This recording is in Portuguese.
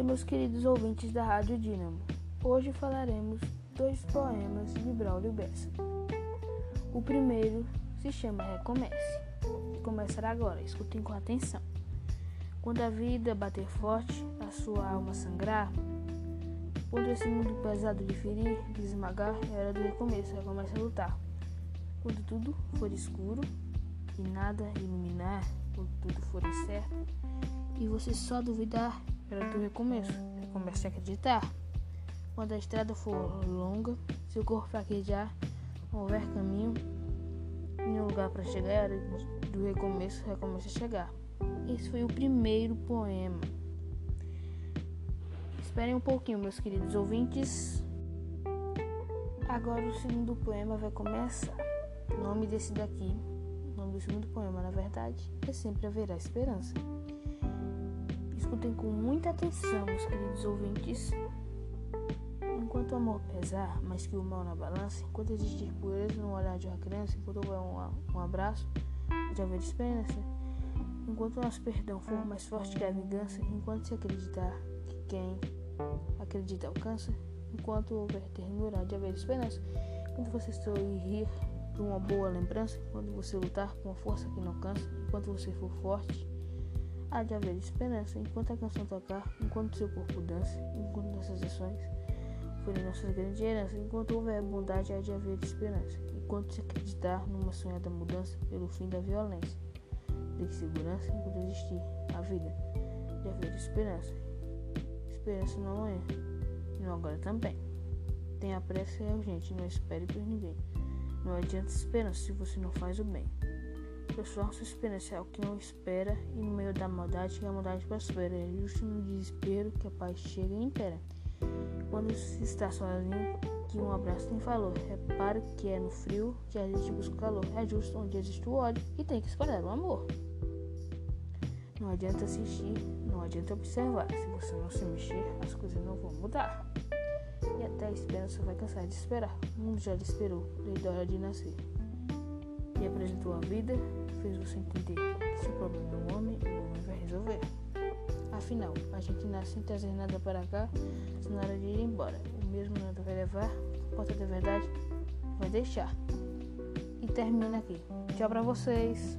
meus queridos ouvintes da Rádio Dínamo. Hoje falaremos dois poemas de Braulio Bessa. O primeiro se chama Recomece. Começará agora, escutem com atenção. Quando a vida bater forte, a sua alma sangrar, quando esse mundo pesado de ferir, de esmagar, é hora do recomeço, recomeça a lutar. Quando tudo for escuro e nada iluminar, quando tudo for incerto, e você só duvidar, era do recomeço. Comece a acreditar. Quando a estrada for longa, se o corpo fraquejar, houver caminho e um lugar para chegar, era do recomeço, recomece a chegar. Esse foi o primeiro poema. Esperem um pouquinho, meus queridos ouvintes. Agora o segundo poema vai começar. O nome desse daqui, o nome do segundo poema, na verdade, é Sempre Haverá Esperança. Escutem com muita atenção, meus queridos ouvintes. Enquanto o amor pesar, mais que o mal na balança, enquanto existir pureza no olhar de uma criança, enquanto houver um, um abraço, de haver esperança, enquanto o nosso perdão for mais forte que a vingança, enquanto se acreditar que quem acredita alcança, enquanto houver ternura, de haver esperança, enquanto você sorrir rir por uma boa lembrança, enquanto você lutar com a força que não cansa, enquanto você for forte, há de haver esperança enquanto a canção tocar, enquanto seu corpo dança, enquanto nossas ações forem nossas grandes heranças, enquanto houver bondade, há de haver esperança, enquanto se acreditar numa sonhada mudança pelo fim da violência, de segurança enquanto existir a vida, de haver esperança. Esperança no amanhã, e no agora também. Tenha pressa é urgente, não espere por ninguém. Não adianta esperança se você não faz o bem. Pessoal, sua esperança é o que não espera, e no meio da maldade que a maldade prospera. É justo no desespero que a paz chega e impera. Quando se está sozinho, que um abraço tem valor. Repare que é no frio que a gente busca o calor. É justo onde existe o ódio e tem que esperar o amor. Não adianta assistir, não adianta observar. Se você não se mexer, as coisas não vão mudar. E até a esperança vai cansar de esperar. O mundo já lhe esperou, desde a hora de nascer. E apresentou a vida, fez você entender que se o problema é um homem, o homem vai resolver. Afinal, a gente nasce sem trazer nada para cá, se na hora de ir embora, o mesmo nada vai levar, a porta da verdade vai deixar. E termina aqui. Tchau pra vocês.